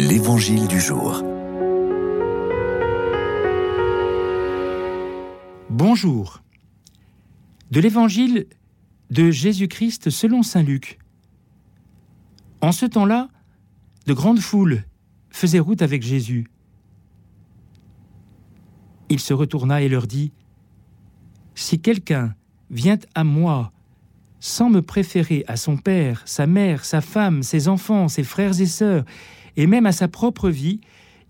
L'Évangile du jour. Bonjour. De l'Évangile de Jésus-Christ selon Saint Luc. En ce temps-là, de grandes foules faisaient route avec Jésus. Il se retourna et leur dit, Si quelqu'un vient à moi sans me préférer à son père, sa mère, sa femme, ses enfants, ses frères et sœurs, et même à sa propre vie,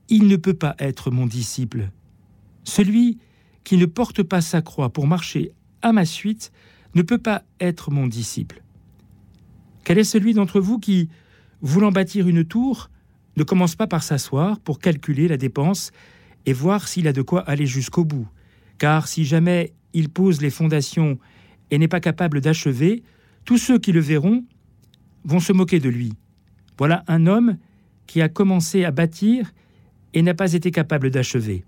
il ne peut pas être mon disciple. Celui qui ne porte pas sa croix pour marcher à ma suite ne peut pas être mon disciple. Quel est celui d'entre vous qui, voulant bâtir une tour, ne commence pas par s'asseoir pour calculer la dépense et voir s'il a de quoi aller jusqu'au bout? Car si jamais il pose les fondations et n'est pas capable d'achever, tous ceux qui le verront vont se moquer de lui. Voilà un homme qui a commencé à bâtir et n'a pas été capable d'achever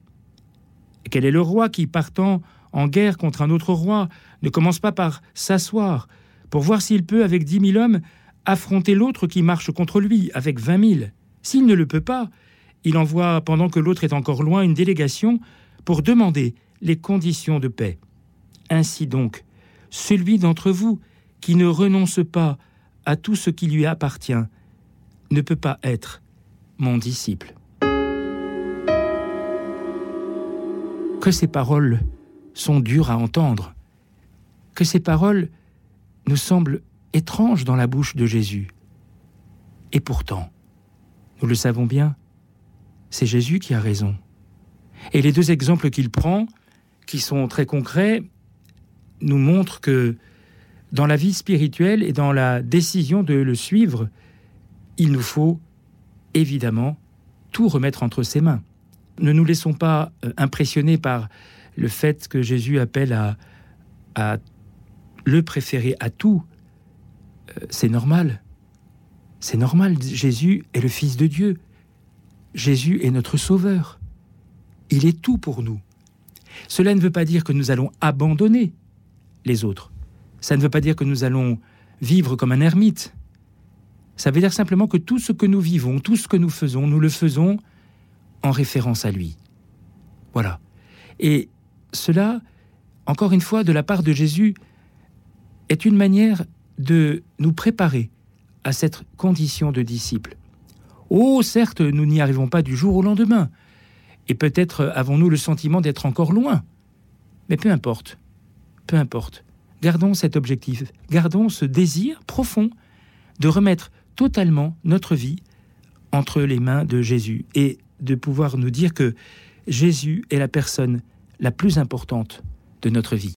Quel est le roi qui, partant en guerre contre un autre roi, ne commence pas par s'asseoir pour voir s'il peut, avec dix mille hommes, affronter l'autre qui marche contre lui avec vingt mille? S'il ne le peut pas, il envoie, pendant que l'autre est encore loin, une délégation pour demander les conditions de paix. Ainsi donc, celui d'entre vous qui ne renonce pas à tout ce qui lui appartient ne peut pas être mon disciple. Que ces paroles sont dures à entendre, que ces paroles nous semblent étranges dans la bouche de Jésus. Et pourtant, nous le savons bien, c'est Jésus qui a raison. Et les deux exemples qu'il prend, qui sont très concrets, nous montrent que dans la vie spirituelle et dans la décision de le suivre, il nous faut évidemment tout remettre entre ses mains. Ne nous laissons pas euh, impressionner par le fait que Jésus appelle à, le préférer à tout. Euh, c'est normal. C'est normal. Jésus est le Fils de Dieu. Jésus est notre Sauveur. Il est tout pour nous. Cela ne veut pas dire que nous allons abandonner les autres. Ça ne veut pas dire que nous allons vivre comme un ermite. Ça veut dire simplement que tout ce que nous vivons, tout ce que nous faisons, nous le faisons en référence à lui. Voilà. Et cela, encore une fois, de la part de Jésus, est une manière de nous préparer à cette condition de disciple. Oh, certes, nous n'y arrivons pas du jour au lendemain, et peut-être avons-nous le sentiment d'être encore loin, mais peu importe, peu importe. Gardons cet objectif, gardons ce désir profond de remettre totalement notre vie entre les mains de Jésus et de pouvoir nous dire que Jésus est la personne la plus importante de notre vie.